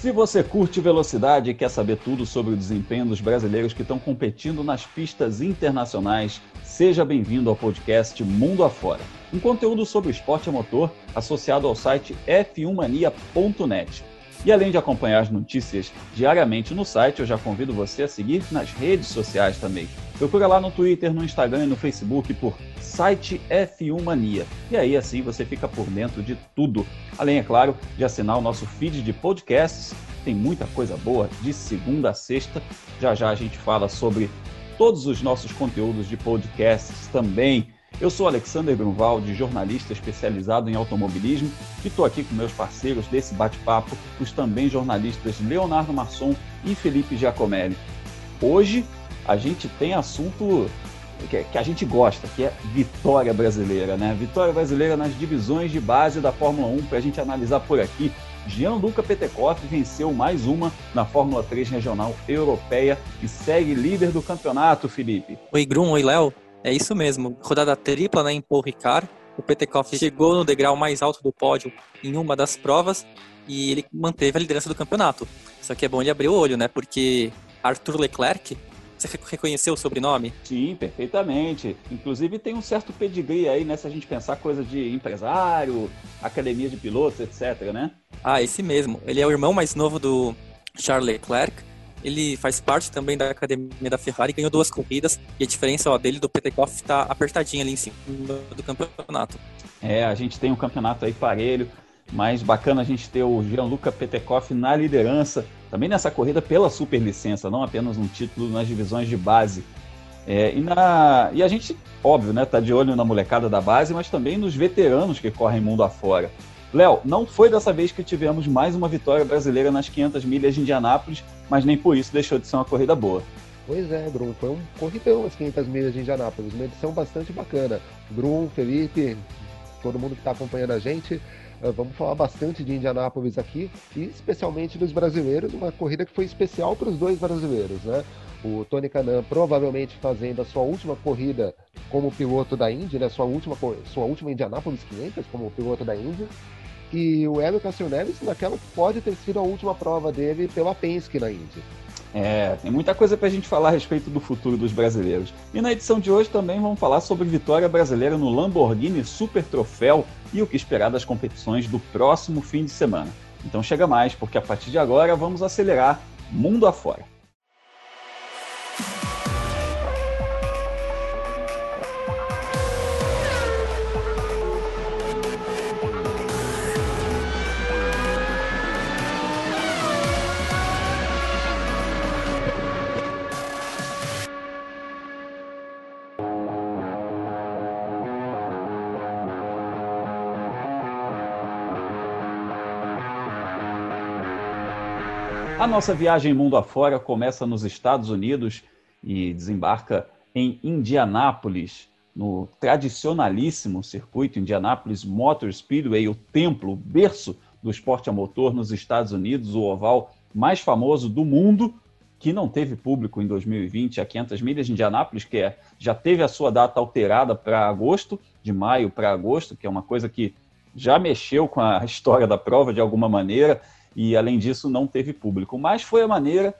Se você curte velocidade e quer saber tudo sobre o desempenho dos brasileiros que estão competindo nas pistas internacionais, seja bem-vindo ao podcast Mundo Afora, um conteúdo sobre esporte a motor associado ao site f1mania.net. E além de acompanhar as notícias diariamente no site, eu já convido você a seguir nas redes sociais também. Procura lá no Twitter, no Instagram e no Facebook por site F1 Mania. E aí assim você fica por dentro de tudo. Além, é claro, de assinar o nosso feed de podcasts. Tem muita coisa boa de segunda a sexta. Já já a gente fala sobre todos os nossos conteúdos de podcasts também. Eu sou Alexander Grunwald, jornalista especializado em automobilismo, e estou aqui com meus parceiros desse bate-papo, os também jornalistas Leonardo Masson e Felipe Giacomelli. Hoje a gente tem assunto que, a gente gosta, que é vitória brasileira, né? Vitória brasileira nas divisões de base da Fórmula 1 para a gente analisar por aqui. Gianluca Petekoff venceu mais uma na Fórmula 3 Regional Europeia e segue líder do campeonato, Felipe. Oi, Grum, oi, Léo. É isso mesmo. Rodada tripla né, em Paul Ricard. O Petekoff chegou no degrau mais alto do pódio em uma das provas e ele manteve a liderança do campeonato. Só que é bom ele abrir o olho, né? Porque Arthur Leclerc, você reconheceu o sobrenome? Sim, perfeitamente. Inclusive tem um certo pedigree aí, né? Se a gente pensar coisa de empresário, academia de pilotos, etc, né? Ah, esse mesmo. Ele é o irmão mais novo do Charles Leclerc ele faz parte também da academia da Ferrari, ganhou duas corridas e a diferença ó, dele do Petekoff está apertadinha ali em cima do campeonato. É, a gente tem um campeonato aí parelho, mas bacana a gente ter o Gianluca Petekoff na liderança, também nessa corrida pela superlicença, não apenas um título nas divisões de base. É, e, na, e a gente, óbvio, né, tá de olho na molecada da base, mas também nos veteranos que correm mundo afora. Léo, não foi dessa vez que tivemos mais uma vitória brasileira nas 500 milhas de Indianápolis, mas nem por isso deixou de ser uma corrida boa. Pois é, Bruno, foi um corridão as 500 milhas de Indianápolis, uma edição bastante bacana. Bruno, Felipe, todo mundo que está acompanhando a gente, eh, vamos falar bastante de Indianápolis aqui e especialmente dos brasileiros, uma corrida que foi especial para os dois brasileiros, né? O Tony Canan provavelmente fazendo a sua última corrida como piloto da Indy, né? Sua última, sua última Indianápolis 500 como piloto da Indy e o Hélio Cassioneves naquela pode ter sido a última prova dele pela Penske na Indy. É, tem muita coisa para a gente falar a respeito do futuro dos brasileiros. E na edição de hoje também vamos falar sobre vitória brasileira no Lamborghini Super Troféu e o que esperar das competições do próximo fim de semana. Então chega mais, porque a partir de agora vamos acelerar mundo afora. Nossa viagem mundo afora começa nos Estados Unidos e desembarca em Indianápolis, no tradicionalíssimo circuito Indianapolis Motor Speedway, o templo, o berço do esporte a motor nos Estados Unidos, o oval mais famoso do mundo, que não teve público em 2020, a 500 milhas de Indianápolis, que é, já teve a sua data alterada para agosto, de maio para agosto, que é uma coisa que já mexeu com a história da prova de alguma maneira e além disso não teve público. Mas foi a maneira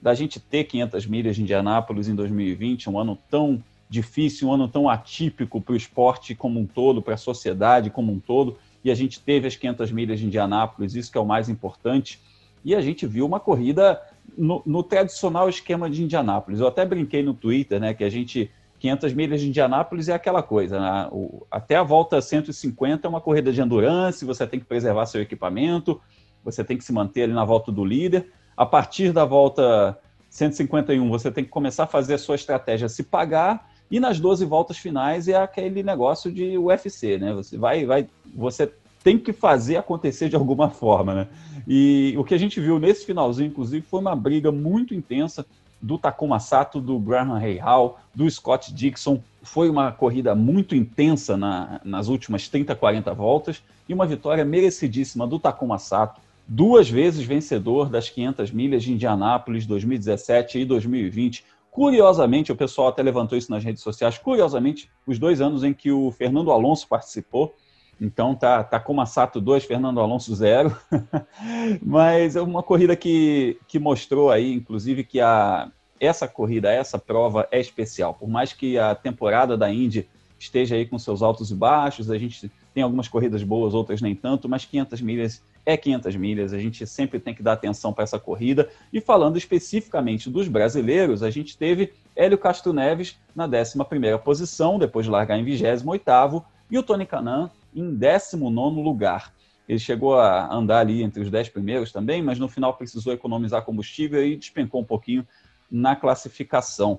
da gente ter 500 milhas de Indianápolis em 2020, um ano tão difícil, um ano tão atípico para o esporte como um todo, para a sociedade como um todo, e a gente teve as 500 milhas de Indianápolis, isso que é o mais importante, e a gente viu uma corrida no, no tradicional esquema de Indianápolis. Eu até brinquei no Twitter, né, que a gente 500 milhas de Indianápolis é aquela coisa, né? o, até a volta 150 é uma corrida de endurance, você tem que preservar seu equipamento, você tem que se manter ali na volta do líder. A partir da volta 151, você tem que começar a fazer a sua estratégia se pagar. E nas 12 voltas finais é aquele negócio de UFC, né? Você vai, vai, você tem que fazer acontecer de alguma forma, né? E o que a gente viu nesse finalzinho, inclusive, foi uma briga muito intensa do Takuma Sato, do Graham Hall, do Scott Dixon. Foi uma corrida muito intensa na, nas últimas 30, 40 voltas e uma vitória merecidíssima do Takuma Sato duas vezes vencedor das 500 milhas de Indianápolis 2017 e 2020. Curiosamente, o pessoal até levantou isso nas redes sociais, curiosamente, os dois anos em que o Fernando Alonso participou, Então tá, tá como Sato 2, Fernando Alonso 0. Mas é uma corrida que, que mostrou aí, inclusive, que a, essa corrida, essa prova é especial. Por mais que a temporada da Indy esteja aí com seus altos e baixos, a gente tem algumas corridas boas, outras nem tanto, mas 500 milhas é 500 milhas, a gente sempre tem que dar atenção para essa corrida. E falando especificamente dos brasileiros, a gente teve Hélio Castro Neves na 11 posição, depois de largar em 28º, e o Tony Canan em 19 lugar. Ele chegou a andar ali entre os 10 primeiros também, mas no final precisou economizar combustível e despencou um pouquinho na classificação.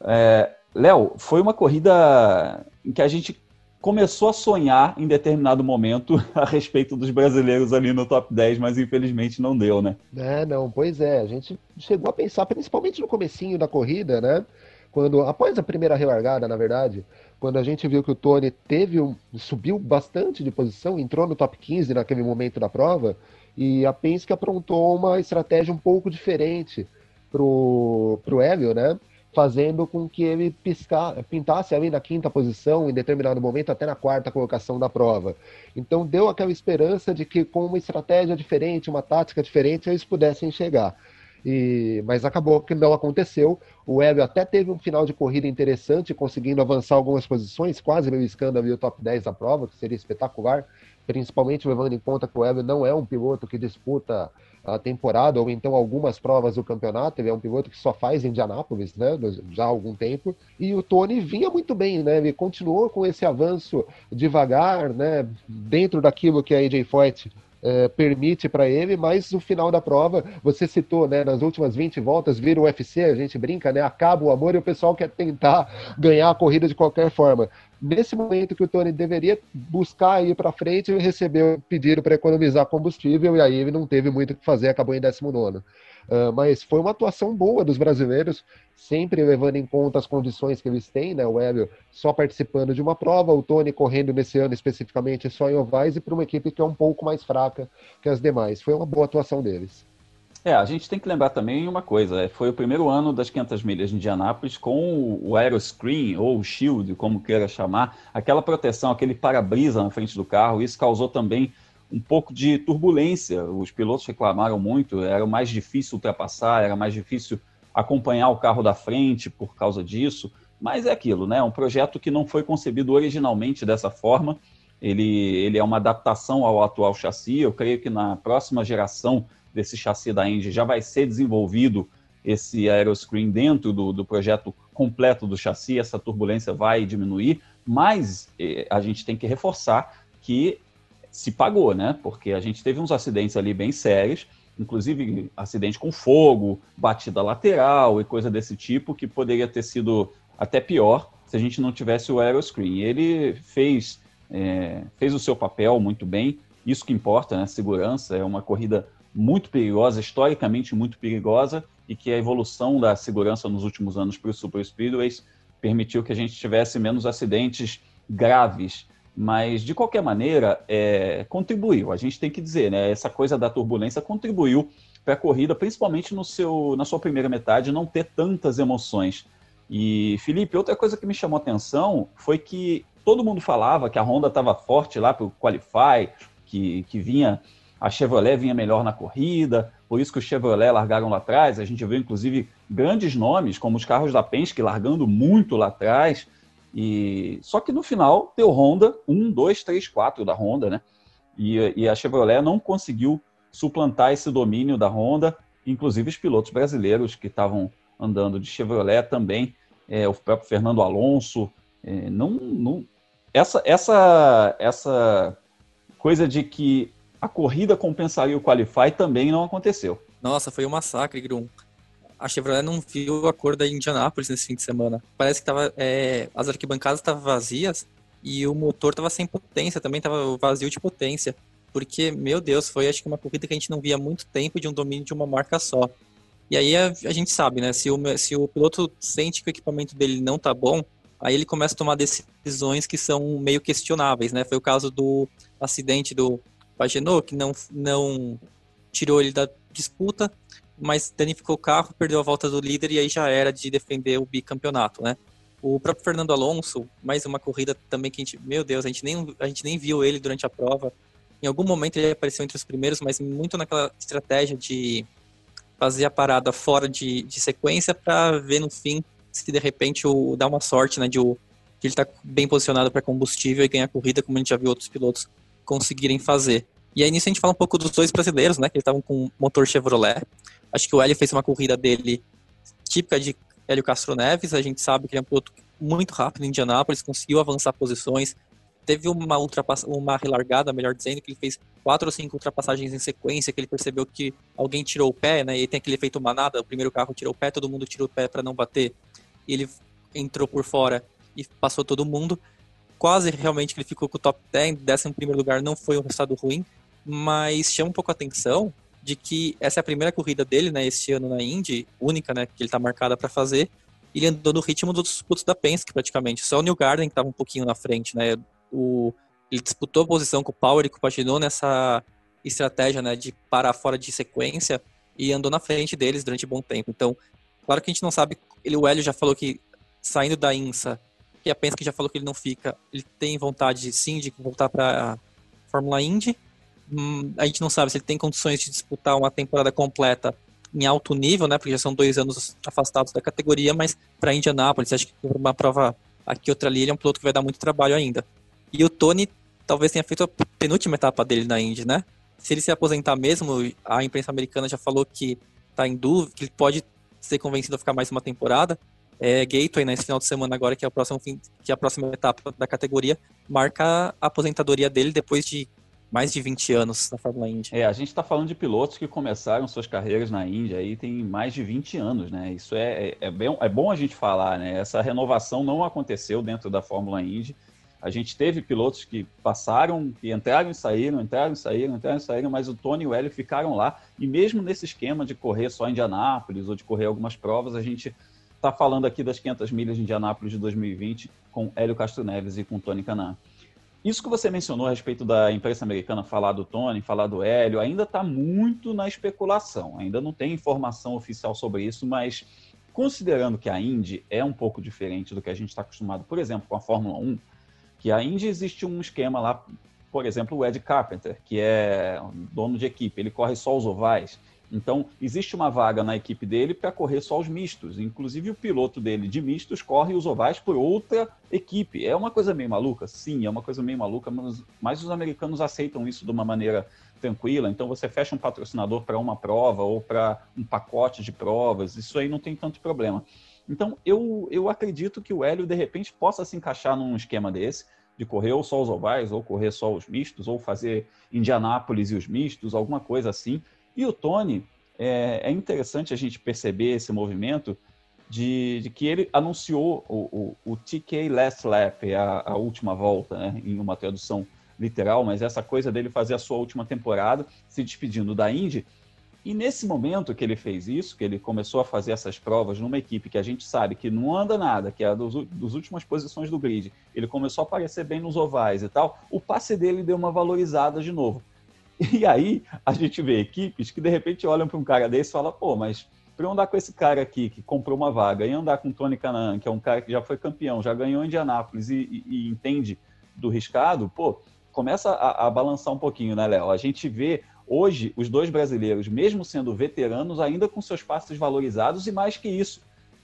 É, Léo, foi uma corrida em que a gente começou a sonhar em determinado momento a respeito dos brasileiros ali no top 10, mas infelizmente não deu, né? É, não, pois é. A gente chegou a pensar, principalmente no comecinho da corrida, né? Quando, após a primeira relargada, na verdade, quando a gente viu que o Tony teve um, subiu bastante de posição, entrou no top 15 naquele momento da prova, e a Penske aprontou uma estratégia um pouco diferente pro, pro Hélio, né? Fazendo com que ele piscar, pintasse ali na quinta posição, em determinado momento, até na quarta colocação da prova. Então deu aquela esperança de que com uma estratégia diferente, uma tática diferente, eles pudessem chegar. E, mas acabou que não aconteceu. O Hélio até teve um final de corrida interessante, conseguindo avançar algumas posições, quase beliscando ali o top 10 da prova, que seria espetacular, principalmente levando em conta que o Hélio não é um piloto que disputa a temporada ou então algumas provas do campeonato. Ele é um piloto que só faz Indianápolis, né, já há algum tempo. E o Tony vinha muito bem, né? Ele continuou com esse avanço devagar, né, dentro daquilo que a AJ Foyt é, permite para ele, mas no final da prova, você citou, né, nas últimas 20 voltas, vira o UFC, a gente brinca, né, acaba o amor e o pessoal quer tentar ganhar a corrida de qualquer forma. Nesse momento que o Tony deveria buscar ir para frente, ele recebeu pedido para economizar combustível e aí ele não teve muito o que fazer, acabou em 19 Uh, mas foi uma atuação boa dos brasileiros, sempre levando em conta as condições que eles têm, né? O Hélio só participando de uma prova, o Tony correndo nesse ano especificamente só em ovais e para uma equipe que é um pouco mais fraca que as demais. Foi uma boa atuação deles. É, a gente tem que lembrar também uma coisa, é, foi o primeiro ano das 500 milhas de Indianápolis com o aeroscreen ou o shield, como queira chamar, aquela proteção, aquele para-brisa na frente do carro, isso causou também um pouco de turbulência. Os pilotos reclamaram muito, era mais difícil ultrapassar, era mais difícil acompanhar o carro da frente por causa disso. Mas é aquilo, né? Um projeto que não foi concebido originalmente dessa forma. Ele, ele é uma adaptação ao atual chassi. Eu creio que na próxima geração desse chassi da Indy já vai ser desenvolvido esse aeroscreen dentro do, do projeto completo do chassi. Essa turbulência vai diminuir, mas eh, a gente tem que reforçar que se pagou, né? Porque a gente teve uns acidentes ali bem sérios, inclusive acidente com fogo, batida lateral e coisa desse tipo, que poderia ter sido até pior se a gente não tivesse o aeroscreen. Ele fez, é, fez o seu papel muito bem, isso que importa, né? Segurança é uma corrida muito perigosa, historicamente muito perigosa, e que a evolução da segurança nos últimos anos para os super speedways permitiu que a gente tivesse menos acidentes graves mas, de qualquer maneira, é, contribuiu. A gente tem que dizer, né? Essa coisa da turbulência contribuiu para a corrida, principalmente no seu, na sua primeira metade, não ter tantas emoções. E, Felipe, outra coisa que me chamou atenção foi que todo mundo falava que a Honda estava forte lá para o Qualify, que, que vinha a Chevrolet vinha melhor na corrida, por isso que o Chevrolet largaram lá atrás. A gente viu, inclusive, grandes nomes, como os carros da Penske largando muito lá atrás. E só que no final deu Honda, 1, 2, 3, 4 da Honda, né? E, e, a Chevrolet não conseguiu suplantar esse domínio da Honda, inclusive os pilotos brasileiros que estavam andando de Chevrolet também, é, o próprio Fernando Alonso, é, não, não, essa, essa, essa coisa de que a corrida compensaria o Qualify também não aconteceu. Nossa, foi um massacre, Grum a Chevrolet não viu a cor da Indianapolis nesse fim de semana. Parece que tava, é, as arquibancadas estavam vazias e o motor estava sem potência, também estava vazio de potência. Porque, meu Deus, foi acho que uma corrida que a gente não via há muito tempo de um domínio de uma marca só. E aí a, a gente sabe, né? Se o, se o piloto sente que o equipamento dele não tá bom, aí ele começa a tomar decisões que são meio questionáveis, né? Foi o caso do acidente do Pagenot, que não, não tirou ele da disputa, mas danificou o carro, perdeu a volta do líder e aí já era de defender o bicampeonato, né? O próprio Fernando Alonso, mais uma corrida também que a gente, meu Deus, a gente nem, a gente nem viu ele durante a prova. Em algum momento ele apareceu entre os primeiros, mas muito naquela estratégia de fazer a parada fora de, de sequência para ver no fim se de repente o, dá uma sorte, né, de, o, de ele estar tá bem posicionado para combustível e ganhar a corrida, como a gente já viu outros pilotos conseguirem fazer. E aí nisso a gente fala um pouco dos dois brasileiros, né, que estavam com motor Chevrolet. Acho que o Hélio fez uma corrida dele típica de Hélio Castro Neves, a gente sabe que ele é um piloto muito rápido em Indianápolis, conseguiu avançar posições, teve uma ultrapass... uma relargada, melhor dizendo, que ele fez quatro ou cinco ultrapassagens em sequência, que ele percebeu que alguém tirou o pé, né? E tem aquele efeito manada, o primeiro carro tirou o pé, todo mundo tirou o pé para não bater. E ele entrou por fora e passou todo mundo. Quase realmente que ele ficou com o top 10, décimo primeiro lugar não foi um resultado ruim, mas chama um pouco a atenção de que essa é a primeira corrida dele, né, este ano na Indy, única, né, que ele está marcada para fazer. Ele andou no ritmo dos disputos da Penske, praticamente. Só o New Garden que estava um pouquinho na frente, né? O, ele disputou a posição com o Power e compaginou nessa estratégia, né, de parar fora de sequência e andou na frente deles durante um bom tempo. Então, claro que a gente não sabe. Ele, o Hélio já falou que saindo da INSA, que a Penske já falou que ele não fica, ele tem vontade sim de voltar para a Fórmula Indy Hum, a gente não sabe se ele tem condições de disputar uma temporada completa em alto nível, né? Porque já são dois anos afastados da categoria, mas para Indianápolis, acho que uma prova aqui outra ali, ele é um piloto que vai dar muito trabalho ainda. E o Tony talvez tenha feito a penúltima etapa dele na Indy, né? Se ele se aposentar mesmo, a imprensa americana já falou que está em dúvida, que ele pode ser convencido a ficar mais uma temporada. É, Gateway, né, final de semana agora, que é, o próximo fim, que é a próxima etapa da categoria, marca a aposentadoria dele depois de mais de 20 anos na Fórmula Indy. É, a gente está falando de pilotos que começaram suas carreiras na Indy aí tem mais de 20 anos, né? Isso é, é, é, bem, é bom a gente falar, né? Essa renovação não aconteceu dentro da Fórmula Indy. A gente teve pilotos que passaram, que entraram e saíram, entraram e saíram, entraram e saíram, mas o Tony e o Hélio ficaram lá. E mesmo nesse esquema de correr só em Indianápolis ou de correr algumas provas, a gente está falando aqui das 500 milhas de Indianápolis de 2020 com Hélio Castro Neves e com Tony Canan. Isso que você mencionou a respeito da imprensa americana falar do Tony, falar do Hélio, ainda está muito na especulação. Ainda não tem informação oficial sobre isso, mas considerando que a Indy é um pouco diferente do que a gente está acostumado, por exemplo, com a Fórmula 1, que a Indy existe um esquema lá, por exemplo, o Ed Carpenter, que é dono de equipe, ele corre só os ovais. Então, existe uma vaga na equipe dele para correr só os mistos. Inclusive, o piloto dele de mistos corre os ovais por outra equipe. É uma coisa meio maluca? Sim, é uma coisa meio maluca, mas, mas os americanos aceitam isso de uma maneira tranquila. Então, você fecha um patrocinador para uma prova ou para um pacote de provas. Isso aí não tem tanto problema. Então, eu, eu acredito que o Hélio, de repente, possa se encaixar num esquema desse, de correr ou só os ovais, ou correr só os mistos, ou fazer Indianápolis e os mistos, alguma coisa assim e o Tony, é, é interessante a gente perceber esse movimento de, de que ele anunciou o, o, o, TK Last Lap, a, a última volta, né, em uma tradução literal, mas essa coisa dele fazer a sua última temporada, se despedindo da Indy. E nesse momento que ele fez isso, que ele começou a fazer essas provas numa equipe que a gente sabe que não anda nada, que é dos, dos últimas posições do grid, ele começou a aparecer bem nos ovais e tal, o passe dele deu uma valorizada de novo. E aí a gente vê equipes que de repente olham para um cara desse e falam, pô, mas para eu andar com esse cara aqui que comprou uma vaga e andar com o Tony Canan, que é um cara que já foi campeão, já ganhou em Indianápolis e, e, e entende do riscado, pô, começa a, a balançar um pouquinho, né, Léo? A gente vê hoje os dois brasileiros, mesmo sendo veteranos, ainda com seus passes valorizados e mais que isso,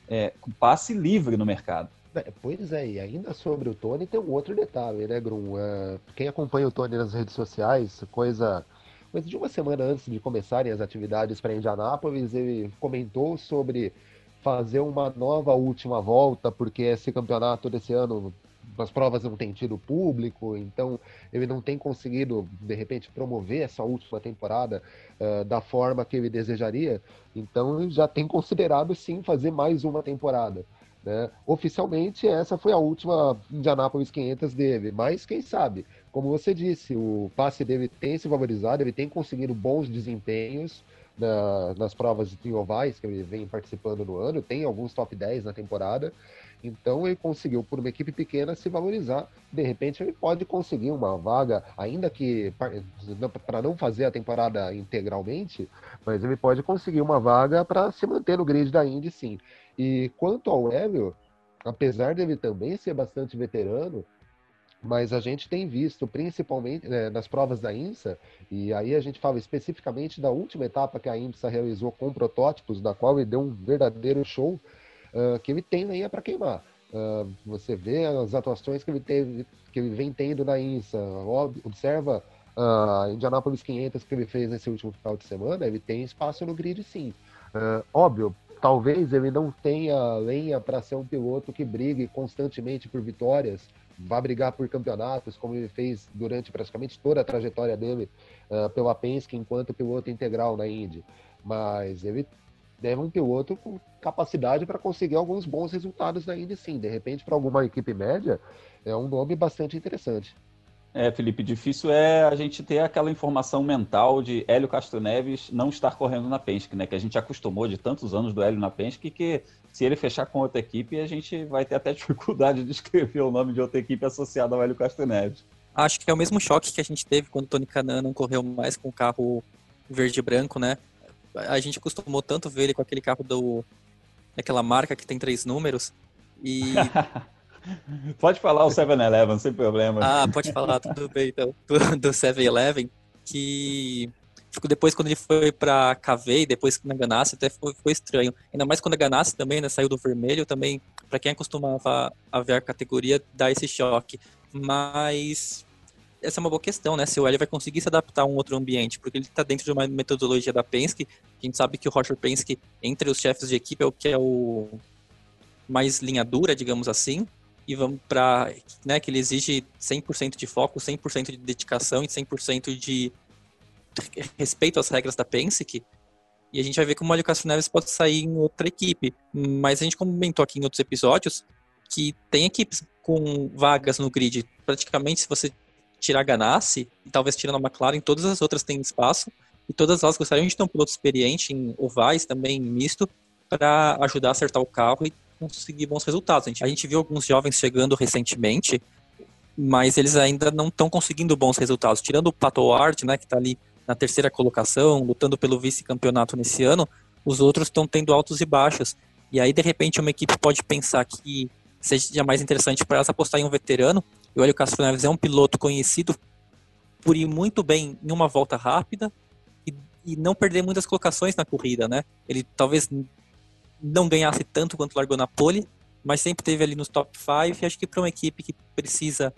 é, com passe livre no mercado. É, pois é, e ainda sobre o Tony tem um outro detalhe, né, Grum? Uh, quem acompanha o Tony nas redes sociais, coisa, coisa de uma semana antes de começarem as atividades para Indianápolis, ele comentou sobre fazer uma nova última volta, porque esse campeonato desse ano as provas não têm tido público, então ele não tem conseguido, de repente, promover essa última temporada uh, da forma que ele desejaria. Então, já tem considerado sim fazer mais uma temporada. Né? Oficialmente, essa foi a última Indianapolis 500 dele, mas quem sabe, como você disse, o passe dele tem se valorizado, ele tem conseguido bons desempenhos na, nas provas de ovais que ele vem participando no ano, tem alguns top 10 na temporada, então ele conseguiu, por uma equipe pequena, se valorizar. De repente, ele pode conseguir uma vaga, ainda que para não fazer a temporada integralmente, mas ele pode conseguir uma vaga para se manter no grid da Indy, sim. E quanto ao Hélio, apesar dele também ser bastante veterano, mas a gente tem visto, principalmente né, nas provas da INSA, e aí a gente fala especificamente da última etapa que a INSA realizou com protótipos, da qual ele deu um verdadeiro show, uh, que ele tem lenha para queimar. Uh, você vê as atuações que ele, teve, que ele vem tendo na INSA, observa a uh, Indianapolis 500 que ele fez nesse último final de semana, ele tem espaço no grid sim. Uh, óbvio, talvez ele não tenha lenha para ser um piloto que brigue constantemente por vitórias, vá brigar por campeonatos, como ele fez durante praticamente toda a trajetória dele uh, pela Penske enquanto piloto integral na Indy. Mas ele deve um piloto com capacidade para conseguir alguns bons resultados na Indy, sim. De repente, para alguma equipe média, é um nome bastante interessante. É, Felipe, difícil é a gente ter aquela informação mental de Hélio Castro Neves não estar correndo na Penske, né? Que a gente acostumou de tantos anos do Hélio na Penske que se ele fechar com outra equipe, a gente vai ter até dificuldade de escrever o nome de outra equipe associada ao Hélio Castro Neves. Acho que é o mesmo choque que a gente teve quando o Tony Canan não correu mais com o carro verde e branco, né? A gente acostumou tanto ver ele com aquele carro do daquela marca que tem três números e Pode falar o 7-Eleven, sem problema. Ah, pode falar, tudo bem, então. Do 7-Eleven, que depois quando ele foi pra KV, depois na Ganassi, até foi, foi, estranho. Ainda mais quando a Ganassi também, né, saiu do vermelho, também, para quem acostumava a ver a categoria, dá esse choque. Mas essa é uma boa questão, né? Se o Hélio vai conseguir se adaptar a um outro ambiente, porque ele está dentro de uma metodologia da Penske. A gente sabe que o Roger Penske, entre os chefes de equipe, é o que é o mais linha dura, digamos assim e vamos para né, que ele exige 100% de foco, 100% de dedicação e 100% de respeito às regras da Penske. E a gente vai ver como o Hélio Castro Neves pode sair em outra equipe. Mas a gente comentou aqui em outros episódios que tem equipes com vagas no grid. Praticamente, se você tirar a Ganassi, e talvez tirando a McLaren, todas as outras têm espaço. E todas elas gostariam de ter um piloto experiente em ovais, também misto, para ajudar a acertar o carro e conseguir bons resultados. A gente, a gente viu alguns jovens chegando recentemente, mas eles ainda não estão conseguindo bons resultados. Tirando o Pato Ward, né, que está ali na terceira colocação, lutando pelo vice-campeonato nesse ano, os outros estão tendo altos e baixos. E aí, de repente, uma equipe pode pensar que seja mais interessante para elas apostar em um veterano. E o Hélio Castro Neves é um piloto conhecido por ir muito bem em uma volta rápida e, e não perder muitas colocações na corrida, né? Ele talvez não ganhasse tanto quanto largou na pole, mas sempre teve ali nos top 5. E acho que para uma equipe que precisa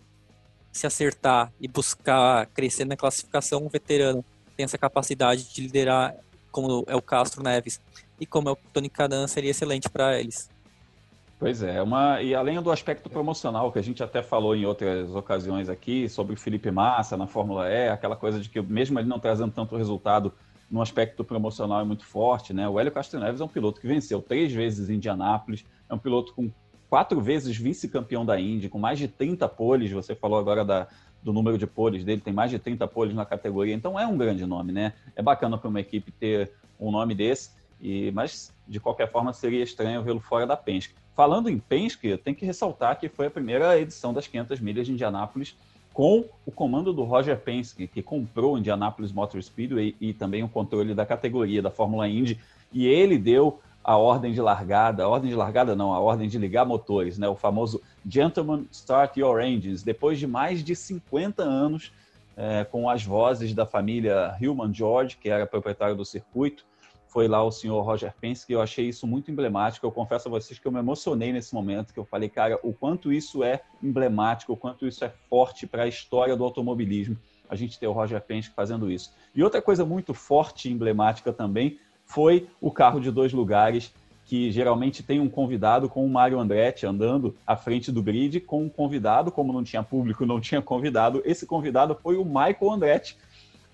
se acertar e buscar crescer na classificação, um veterano tem essa capacidade de liderar, como é o Castro Neves e como é o Tony Canan, seria excelente para eles. Pois é, uma, e além do aspecto promocional, que a gente até falou em outras ocasiões aqui, sobre o Felipe Massa na Fórmula E, aquela coisa de que mesmo ele não trazendo tanto resultado, no aspecto promocional é muito forte, né? O Hélio Castro Neves é um piloto que venceu três vezes Indianápolis, é um piloto com quatro vezes vice-campeão da Indy, com mais de 30 poles, você falou agora da, do número de poles dele, tem mais de 30 poles na categoria, então é um grande nome, né? É bacana para uma equipe ter um nome desse, e, mas de qualquer forma seria estranho vê-lo fora da Penske. Falando em Penske, tem que ressaltar que foi a primeira edição das 500 milhas de Indianápolis com o comando do Roger Penske, que comprou o Indianapolis Motor Speedway e, também o controle da categoria da Fórmula Indy, e ele deu a ordem de largada, a ordem de largada não, a ordem de ligar motores, né? o famoso Gentlemen Start Your Engines, depois de mais de 50 anos é, com as vozes da família Hillman George, que era proprietário do circuito, foi lá o senhor Roger Penske, eu achei isso muito emblemático. Eu confesso a vocês que eu me emocionei nesse momento, que eu falei, cara, o quanto isso é emblemático, o quanto isso é forte para a história do automobilismo, a gente ter o Roger Penske fazendo isso. E outra coisa muito forte e emblemática também foi o carro de dois lugares, que geralmente tem um convidado com o Mário Andretti andando à frente do grid, com um convidado, como não tinha público, não tinha convidado, esse convidado foi o Michael Andretti,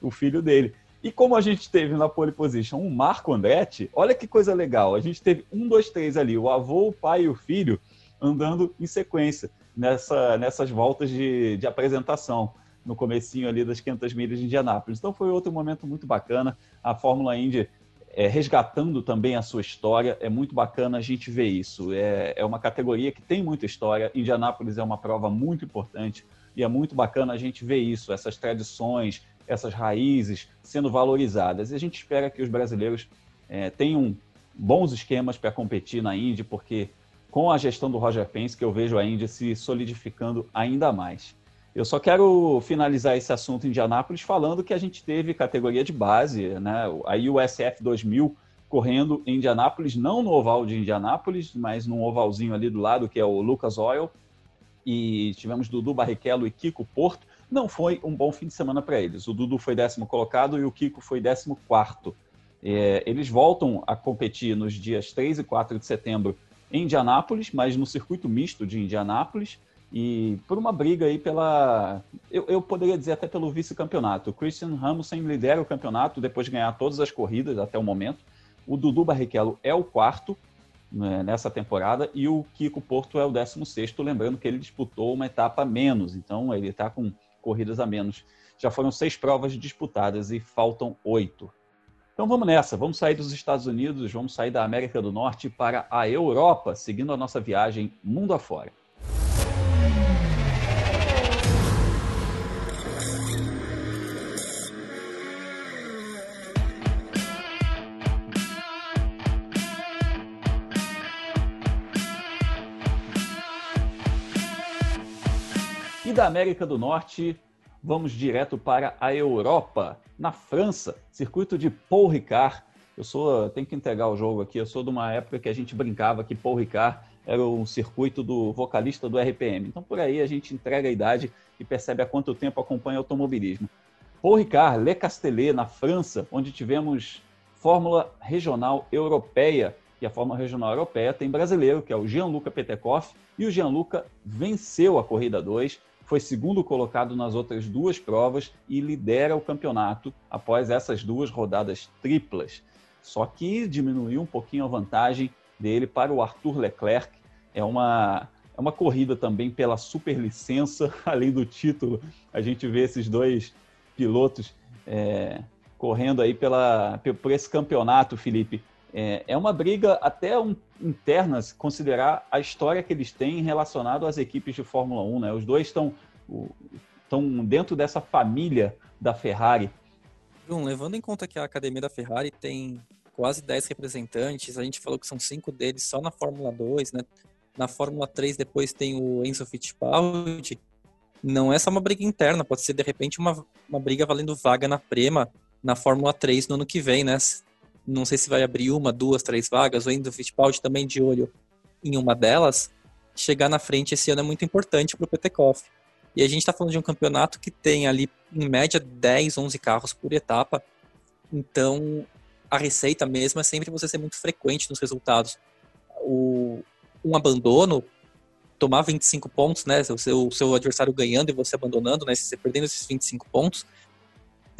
o filho dele. E como a gente teve na pole position um Marco Andretti, olha que coisa legal. A gente teve um, dois, três ali, o avô, o pai e o filho andando em sequência nessa, nessas voltas de, de apresentação no comecinho ali das 500 milhas de Indianápolis. Então foi outro momento muito bacana. A Fórmula Indy é, resgatando também a sua história. É muito bacana a gente ver isso. É, é uma categoria que tem muita história. Indianápolis é uma prova muito importante e é muito bacana a gente ver isso, essas tradições, essas raízes sendo valorizadas. E a gente espera que os brasileiros é, tenham bons esquemas para competir na Indy, porque com a gestão do Roger Pence que eu vejo a Indy se solidificando ainda mais. Eu só quero finalizar esse assunto em Indianápolis falando que a gente teve categoria de base, né? a USF 2000 correndo em Indianápolis, não no oval de Indianápolis, mas num ovalzinho ali do lado, que é o Lucas Oil, e tivemos Dudu Barrichello e Kiko Porto. Não foi um bom fim de semana para eles. O Dudu foi décimo colocado e o Kiko foi décimo quarto. É, eles voltam a competir nos dias 3 e 4 de setembro em Indianápolis, mas no circuito misto de Indianápolis e por uma briga aí pela, eu, eu poderia dizer até pelo vice-campeonato. O Christian Ramussen lidera o campeonato depois de ganhar todas as corridas até o momento. O Dudu Barrichello é o quarto né, nessa temporada e o Kiko Porto é o décimo sexto, lembrando que ele disputou uma etapa menos, então ele está com corridas a menos. Já foram seis provas disputadas e faltam oito. Então vamos nessa, vamos sair dos Estados Unidos, vamos sair da América do Norte para a Europa, seguindo a nossa viagem mundo afora. Da América do Norte, vamos direto para a Europa, na França, circuito de Paul Ricard. Eu sou, tenho que entregar o jogo aqui, eu sou de uma época que a gente brincava que Paul Ricard era um circuito do vocalista do RPM. Então por aí a gente entrega a idade e percebe há quanto tempo acompanha automobilismo. Paul Ricard, Le Castellet, na França, onde tivemos Fórmula Regional Europeia, e a Fórmula Regional Europeia tem brasileiro, que é o Gianluca Petekoff, e o Gianluca venceu a corrida 2, foi segundo colocado nas outras duas provas e lidera o campeonato após essas duas rodadas triplas. Só que diminuiu um pouquinho a vantagem dele para o Arthur Leclerc. É uma, é uma corrida também pela superlicença, além do título. A gente vê esses dois pilotos é, correndo aí pela, por esse campeonato, Felipe. É, é uma briga até um, interna, se considerar a história que eles têm relacionado às equipes de Fórmula 1. Né? Os dois estão, estão dentro dessa família da Ferrari. Bruno, levando em conta que a academia da Ferrari tem quase 10 representantes, a gente falou que são cinco deles só na Fórmula 2, né? Na Fórmula 3 depois tem o Enzo Fittipaldi. Não é só uma briga interna, pode ser de repente uma, uma briga valendo vaga na Prema na Fórmula 3 no ano que vem, né? Não sei se vai abrir uma, duas, três vagas, ou ainda o Fittipaldi também de olho em uma delas, chegar na frente esse ano é muito importante para o Petekoff. E a gente está falando de um campeonato que tem ali, em média, 10, 11 carros por etapa. Então, a receita mesmo é sempre você ser muito frequente nos resultados. O, um abandono, tomar 25 pontos, né? O seu, o seu adversário ganhando e você abandonando, né? Se você perdendo esses 25 pontos,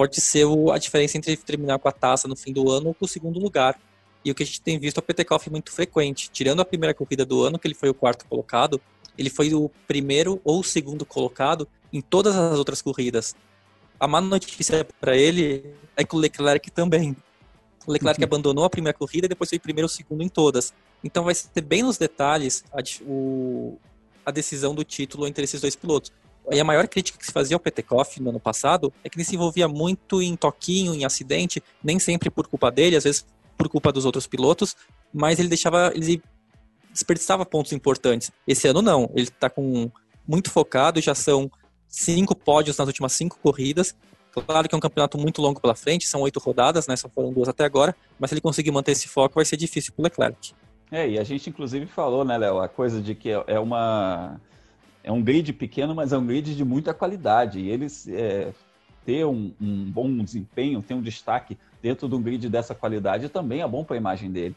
pode ser a diferença entre terminar com a taça no fim do ano ou com o segundo lugar. E o que a gente tem visto é o Petekoff muito frequente. Tirando a primeira corrida do ano, que ele foi o quarto colocado, ele foi o primeiro ou o segundo colocado em todas as outras corridas. A má notícia para ele é que o Leclerc também. O Leclerc uhum. abandonou a primeira corrida e depois foi primeiro ou segundo em todas. Então vai ser bem nos detalhes a, o, a decisão do título entre esses dois pilotos. E a maior crítica que se fazia ao Petekoff no ano passado é que ele se envolvia muito em toquinho, em acidente, nem sempre por culpa dele, às vezes por culpa dos outros pilotos, mas ele deixava, ele desperdiçava pontos importantes. Esse ano não, ele está com muito focado, já são cinco pódios nas últimas cinco corridas. Claro que é um campeonato muito longo pela frente, são oito rodadas, né? Só foram duas até agora, mas se ele conseguir manter esse foco, vai ser difícil para o Leclerc. É, e a gente inclusive falou, né, Léo, a coisa de que é uma é um grid pequeno, mas é um grid de muita qualidade. E eles é, ter um, um, bom desempenho, ter um destaque dentro de um grid dessa qualidade também é bom para a imagem dele.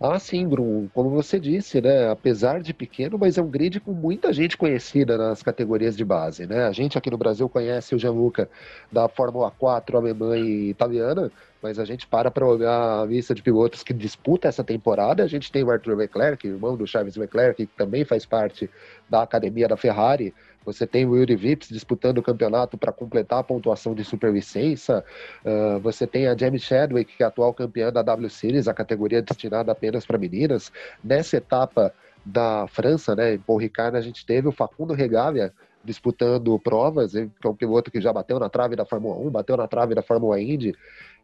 Ah, sim, Bruno. Como você disse, né? Apesar de pequeno, mas é um grid com muita gente conhecida nas categorias de base, né? A gente aqui no Brasil conhece o Gianluca da Fórmula 4 alemã e italiana, mas a gente para para olhar a lista de pilotos que disputa essa temporada. A gente tem o Arthur Leclerc, irmão do Charles Leclerc, que também faz parte da academia da Ferrari. Você tem o Yuri Vips disputando o campeonato para completar a pontuação de superlicença. Uh, você tem a Jamie Chadwick, que é atual campeã da W Series, a categoria destinada apenas para meninas. Nessa etapa da França, né, em Paul Ricard, a gente teve o Facundo Regalia disputando provas, que é um piloto que já bateu na trave da Fórmula 1, bateu na trave da Fórmula Indy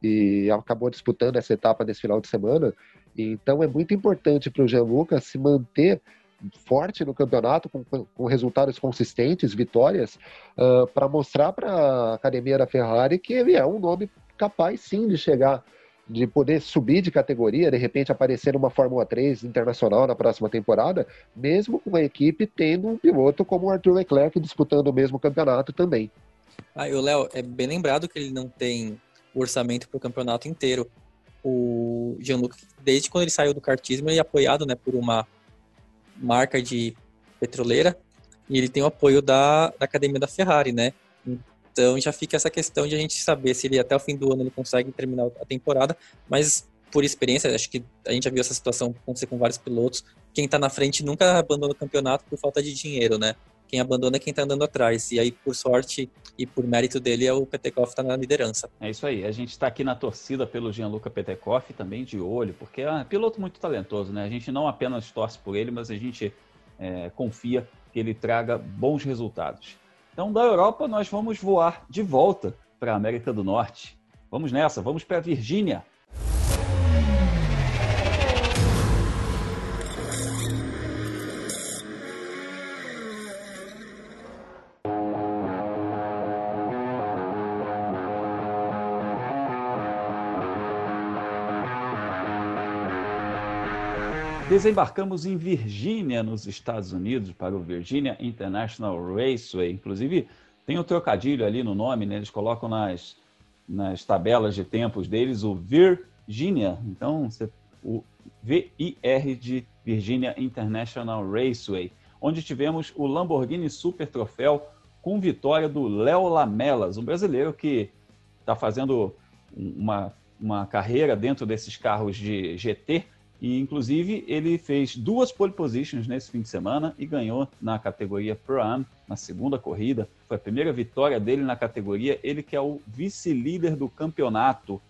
e acabou disputando essa etapa nesse final de semana. Então é muito importante para o Jean Lucas se manter forte no campeonato, com, com resultados consistentes, vitórias, uh, para mostrar para a academia da Ferrari que ele é um nome capaz sim de chegar, de poder subir de categoria, de repente aparecer numa Fórmula 3 internacional na próxima temporada, mesmo com a equipe tendo um piloto como o Arthur Leclerc disputando o mesmo campeonato também. Ah, e o Léo, é bem lembrado que ele não tem orçamento para o campeonato inteiro. O Jean-Luc, desde quando ele saiu do kartismo, ele é apoiado né, por uma marca de petroleira e ele tem o apoio da, da academia da Ferrari, né? Então já fica essa questão de a gente saber se ele até o fim do ano ele consegue terminar a temporada, mas por experiência, acho que a gente já viu essa situação acontecer com vários pilotos. Quem está na frente nunca abandona o campeonato por falta de dinheiro, né? Quem abandona é quem está andando atrás. E aí, por sorte e por mérito dele, é o Petekoff está na liderança. É isso aí. A gente está aqui na torcida pelo Gianluca Petekoff, também de olho, porque é um piloto muito talentoso, né? A gente não apenas torce por ele, mas a gente é, confia que ele traga bons resultados. Então, da Europa, nós vamos voar de volta para a América do Norte. Vamos nessa, vamos para a Virgínia. Desembarcamos em Virgínia, nos Estados Unidos, para o Virginia International Raceway. Inclusive, tem um trocadilho ali no nome, né? eles colocam nas, nas tabelas de tempos deles o Virginia. Então, o VIR de Virginia International Raceway, onde tivemos o Lamborghini Super Troféu com vitória do Léo Lamelas, um brasileiro que está fazendo uma, uma carreira dentro desses carros de GT e, inclusive, ele fez duas pole positions nesse fim de semana e ganhou na categoria Pro-Am, na segunda corrida. Foi a primeira vitória dele na categoria, ele que é o vice-líder do campeonato.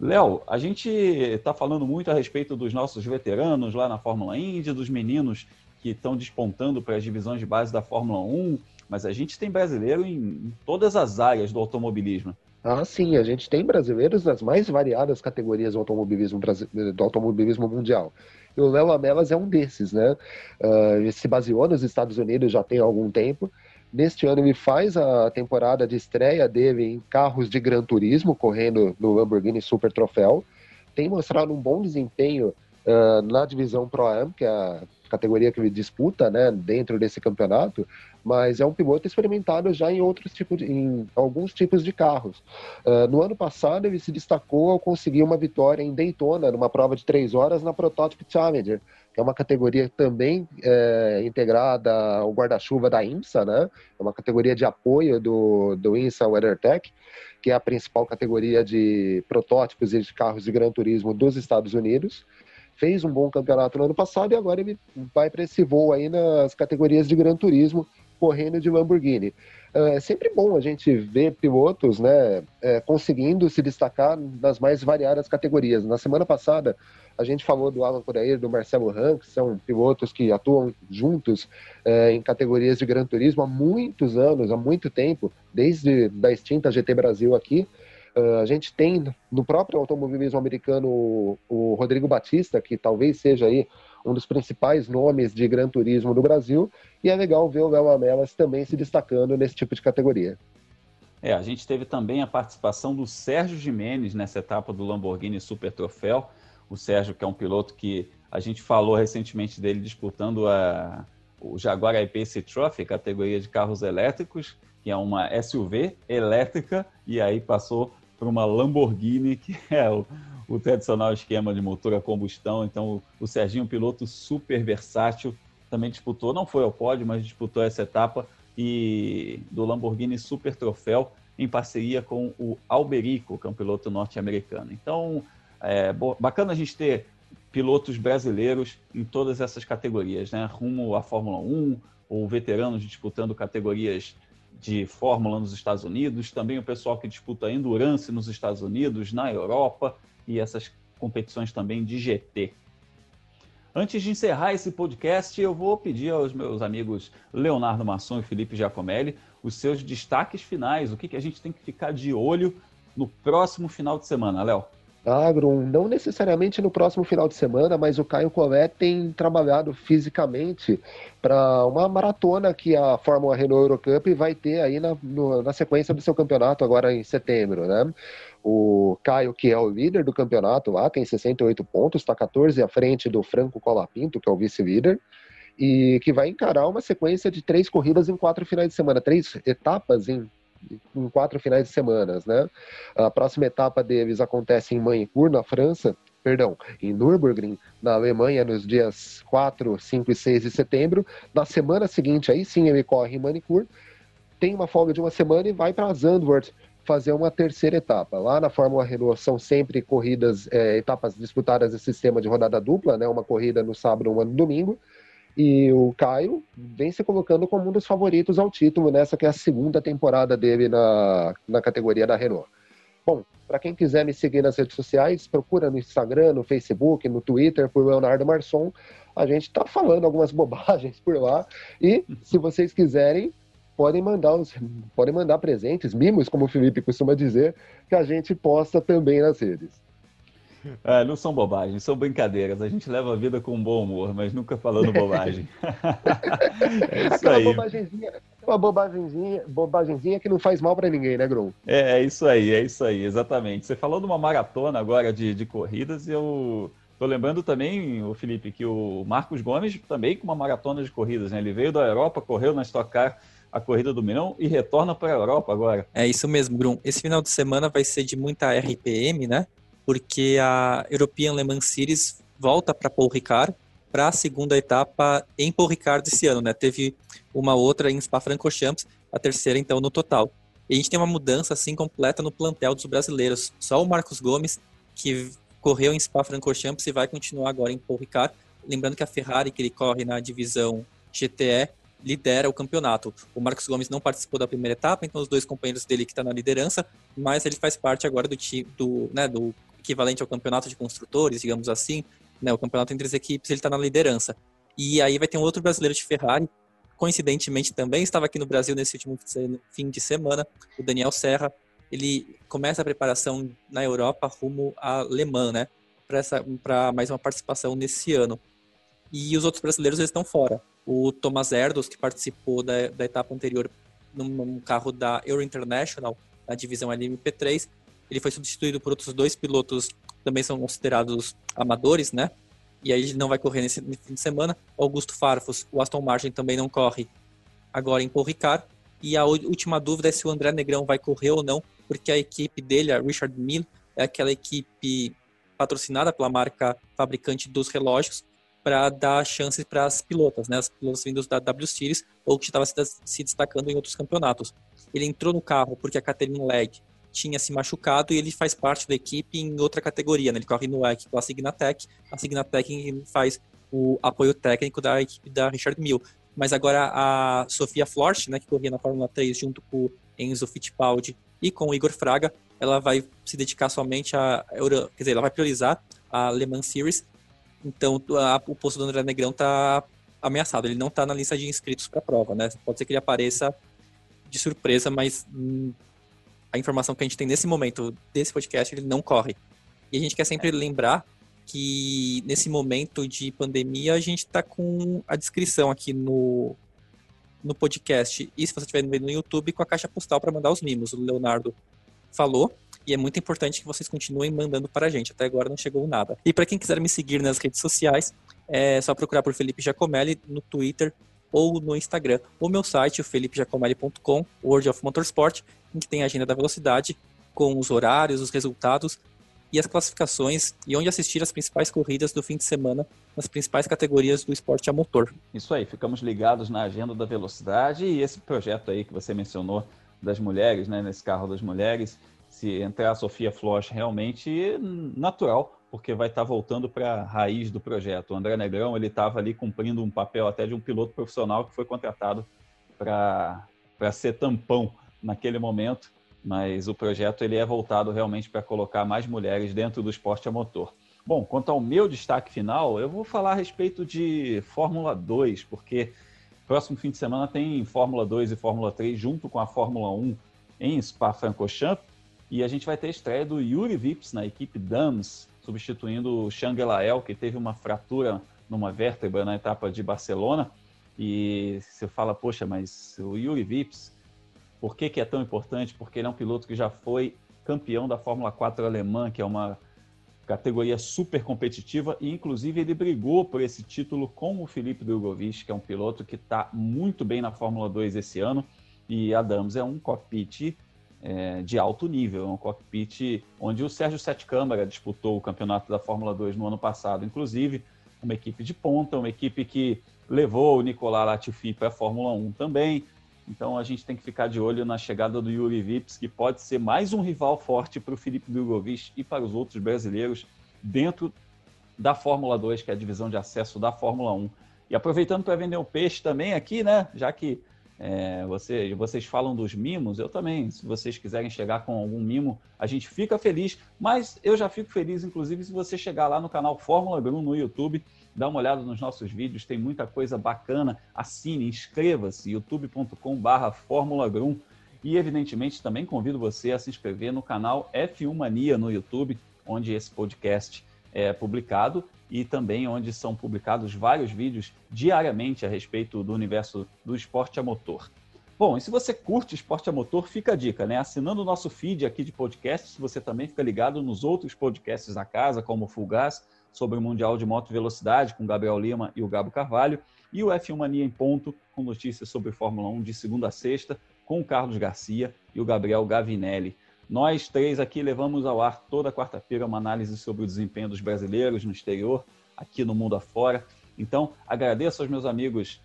Léo, a gente está falando muito a respeito dos nossos veteranos lá na Fórmula Indy, dos meninos que estão despontando para as divisões de base da Fórmula 1, mas a gente tem brasileiro em, em todas as áreas do automobilismo. Ah, sim, a gente tem brasileiros nas mais variadas categorias do automobilismo, do automobilismo mundial. E o Léo Amelas é um desses, né? Uh, se baseou nos Estados Unidos já tem algum tempo. Neste ano ele faz a temporada de estreia dele em carros de Gran Turismo, correndo no Lamborghini Super Troféu. Tem mostrado um bom desempenho uh, na divisão Pro Am, que é a categoria que ele disputa, né, dentro desse campeonato, mas é um piloto experimentado já em outros tipos, de, em alguns tipos de carros. Uh, no ano passado ele se destacou ao conseguir uma vitória em Daytona, numa prova de três horas na Prototype Challenger, que é uma categoria também é, integrada ao guarda-chuva da IMSA, né? É uma categoria de apoio do, do IMSA WeatherTech, que é a principal categoria de protótipos e de carros de Gran Turismo dos Estados Unidos fez um bom campeonato no ano passado e agora ele vai para esse voo aí nas categorias de Gran Turismo, correndo de Lamborghini. É sempre bom a gente ver pilotos né, é, conseguindo se destacar nas mais variadas categorias. Na semana passada, a gente falou do Alan Corair, do Marcelo Ran, que são pilotos que atuam juntos é, em categorias de Gran Turismo há muitos anos, há muito tempo, desde da extinta GT Brasil aqui. Uh, a gente tem no próprio automobilismo americano o, o, Rodrigo Batista, que talvez seja aí um dos principais nomes de Gran Turismo do Brasil, e é legal ver o Léo Amelas também se destacando nesse tipo de categoria. É, a gente teve também a participação do Sérgio Jimenez nessa etapa do Lamborghini Super Troféu. O Sérgio, que é um piloto que a gente falou recentemente dele disputando a, o Jaguar I-Pace Trophy, categoria de carros elétricos, que é uma SUV elétrica, e aí passou para uma Lamborghini, que é o, o, tradicional esquema de motor a combustão. Então, o Serginho, piloto super versátil, também disputou, não foi ao pódio, mas disputou essa etapa e do Lamborghini Super Troféu em parceria com o Alberico, que é um piloto norte-americano. Então, é bacana a gente ter pilotos brasileiros em todas essas categorias, né? Rumo à Fórmula 1 ou veteranos disputando categorias de Fórmula nos Estados Unidos, também o pessoal que disputa Endurance nos Estados Unidos, na Europa e essas competições também de GT. Antes de encerrar esse podcast, eu vou pedir aos meus amigos Leonardo Masson e Felipe Giacomelli os seus destaques finais, o que, que a gente tem que ficar de olho no próximo final de semana, Léo. Agro, não necessariamente no próximo final de semana, mas o Caio Collet tem trabalhado fisicamente para uma maratona que a Fórmula Renault Eurocup vai ter aí na, no, na sequência do seu campeonato agora em setembro, né? O Caio, que é o líder do campeonato lá, tem 68 pontos, está 14 à frente do Franco Colapinto, que é o vice-líder, e que vai encarar uma sequência de três corridas em quatro finais de semana, três etapas em em quatro finais de semana, né? A próxima etapa deles acontece em Manicourt, na França, perdão, em Nürburgring, na Alemanha, nos dias 4, 5 e 6 de setembro. Na semana seguinte, aí sim ele corre em Manicourt, tem uma folga de uma semana e vai para Zandvoort fazer uma terceira etapa. Lá na Fórmula Renault são sempre corridas, é, etapas disputadas em sistema de rodada dupla, né? Uma corrida no sábado, uma no domingo. E o Caio vem se colocando como um dos favoritos ao título nessa que é a segunda temporada dele na, na categoria da Renault. Bom, para quem quiser me seguir nas redes sociais, procura no Instagram, no Facebook, no Twitter por Leonardo Marçom. A gente está falando algumas bobagens por lá. E se vocês quiserem, podem mandar os, podem mandar presentes, mimos, como o Felipe costuma dizer, que a gente posta também nas redes. É, não são bobagens, são brincadeiras. A gente leva a vida com um bom humor, mas nunca falando bobagem. é isso Aquela aí. Bobagenzinha, uma bobagenzinha, bobagenzinha que não faz mal para ninguém, né, Grum? É, é isso aí, é isso aí, exatamente. Você falou de uma maratona agora de, de corridas e eu tô lembrando também, o Felipe, que o Marcos Gomes também com uma maratona de corridas, né? Ele veio da Europa, correu na Stock Car a corrida do Milão e retorna para a Europa agora. É isso mesmo, Grum. Esse final de semana vai ser de muita RPM, né? porque a European Le Mans Series volta para Paul Ricard para a segunda etapa em Paul Ricard esse ano, né? Teve uma outra em Spa-Francorchamps, a terceira então no total. E a gente tem uma mudança assim completa no plantel dos brasileiros. Só o Marcos Gomes que correu em Spa-Francorchamps e vai continuar agora em Paul Ricard. Lembrando que a Ferrari que ele corre na divisão GTE lidera o campeonato. O Marcos Gomes não participou da primeira etapa, então os dois companheiros dele que estão tá na liderança, mas ele faz parte agora do time do, né, do equivalente ao campeonato de construtores, digamos assim, né, o campeonato entre as equipes, ele está na liderança. E aí vai ter um outro brasileiro de Ferrari, coincidentemente também estava aqui no Brasil nesse último fim de semana, o Daniel Serra. Ele começa a preparação na Europa rumo a Le Mans, né, para mais uma participação nesse ano. E os outros brasileiros eles estão fora. O Thomas Erdos, que participou da, da etapa anterior num carro da Euro International, na divisão LMP3, ele foi substituído por outros dois pilotos também são considerados amadores, né? E aí ele não vai correr nesse, fim de semana. Augusto Farfus, o Aston Martin também não corre agora em Paul Ricard. E a última dúvida é se o André Negrão vai correr ou não, porque a equipe dele, a Richard Mill, é aquela equipe patrocinada pela marca fabricante dos relógios para dar chances para as pilotas, né? As pilotas vindas da W Series ou que estavam se destacando em outros campeonatos. Ele entrou no carro porque a Catherine Legg tinha se machucado e ele faz parte da equipe em outra categoria, né? Ele corre no EC com a Signatec, a Signatec faz o apoio técnico da equipe da Richard Mill. Mas agora a Sofia Flort, né, que corria na Fórmula 3 junto com o Enzo Fittipaldi e com o Igor Fraga, ela vai se dedicar somente a quer dizer, ela vai priorizar a Le Mans Series. Então a, o posto do André Negrão está ameaçado, ele não está na lista de inscritos para a prova, né? Pode ser que ele apareça de surpresa, mas hum, a informação que a gente tem nesse momento desse podcast, ele não corre. E a gente quer sempre lembrar que nesse momento de pandemia a gente está com a descrição aqui no, no podcast e se você estiver vendo no YouTube com a caixa postal para mandar os mimos. O Leonardo falou e é muito importante que vocês continuem mandando para a gente. Até agora não chegou nada. E para quem quiser me seguir nas redes sociais, é só procurar por Felipe Giacomelli no Twitter ou no Instagram. O meu site, o felipejacomelli.com, World of Motorsport, em que tem a agenda da velocidade, com os horários, os resultados e as classificações e onde assistir as principais corridas do fim de semana nas principais categorias do esporte a motor. Isso aí, ficamos ligados na agenda da velocidade e esse projeto aí que você mencionou das mulheres, né, nesse carro das mulheres, se entrar a Sofia Floch realmente natural, porque vai estar voltando para a raiz do projeto. O André Negrão ele estava ali cumprindo um papel até de um piloto profissional que foi contratado para ser tampão naquele momento, mas o projeto ele é voltado realmente para colocar mais mulheres dentro do esporte a motor. Bom, quanto ao meu destaque final, eu vou falar a respeito de Fórmula 2, porque próximo fim de semana tem Fórmula 2 e Fórmula 3 junto com a Fórmula 1 em Spa-Francorchamps E a gente vai ter a estreia do Yuri Vips na equipe Dams, substituindo o Shang Lael, que teve uma fratura numa vértebra na etapa de Barcelona. E você fala, poxa, mas o Yuri Vips, por que, que é tão importante? Porque ele é um piloto que já foi campeão da Fórmula 4 alemã, que é uma categoria super competitiva, e inclusive ele brigou por esse título com o Felipe Drogovic, que é um piloto que está muito bem na Fórmula 2 esse ano, e a Dams é um cockpit é, de alto nível. É um cockpit onde o Sérgio Sete Câmara disputou o campeonato da Fórmula 2 no ano passado, inclusive. Uma equipe de ponta, uma equipe que levou o Nicolas Latifi para a Fórmula 1 também. Então a gente tem que ficar de olho na chegada do Yuri Vips, que pode ser mais um rival forte para o Felipe Drogovic e para os outros brasileiros dentro da Fórmula 2, que é a divisão de acesso da Fórmula 1. E aproveitando para vender o peixe também aqui, né? Já que é, você, vocês falam dos mimos, eu também. Se vocês quiserem chegar com algum mimo, a gente fica feliz. Mas eu já fico feliz, inclusive, se você chegar lá no canal Fórmula Grum no YouTube, dá uma olhada nos nossos vídeos, tem muita coisa bacana. Assine, inscreva-se, youtube.com/barra Fórmula Grum. E, evidentemente, também convido você a se inscrever no canal F1 Mania no YouTube, onde esse podcast é publicado e também onde são publicados vários vídeos diariamente a respeito do universo do esporte a motor. Bom, e se você curte esporte a motor, fica a dica, né? Assinando o nosso feed aqui de podcasts, você também fica ligado nos outros podcasts da casa, como o Full Gas, sobre o Mundial de Moto Velocidade, com Gabriel Lima e o Gabo Carvalho, e o F1 Mania em Ponto, com notícias sobre Fórmula 1 de segunda a sexta, com o Carlos Garcia e o Gabriel Gavinelli. Nós três aqui levamos ao ar toda quarta-feira uma análise sobre o desempenho dos brasileiros no exterior, aqui no mundo afora. Então, agradeço aos meus amigos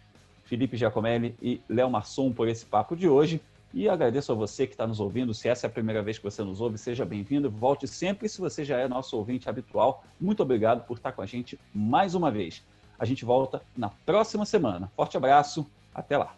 Felipe Giacomelli e Léo Masson por esse papo de hoje. E agradeço a você que está nos ouvindo. Se essa é a primeira vez que você nos ouve, seja bem-vindo. Volte sempre se você já é nosso ouvinte habitual. Muito obrigado por estar com a gente mais uma vez. A gente volta na próxima semana. Forte abraço, até lá.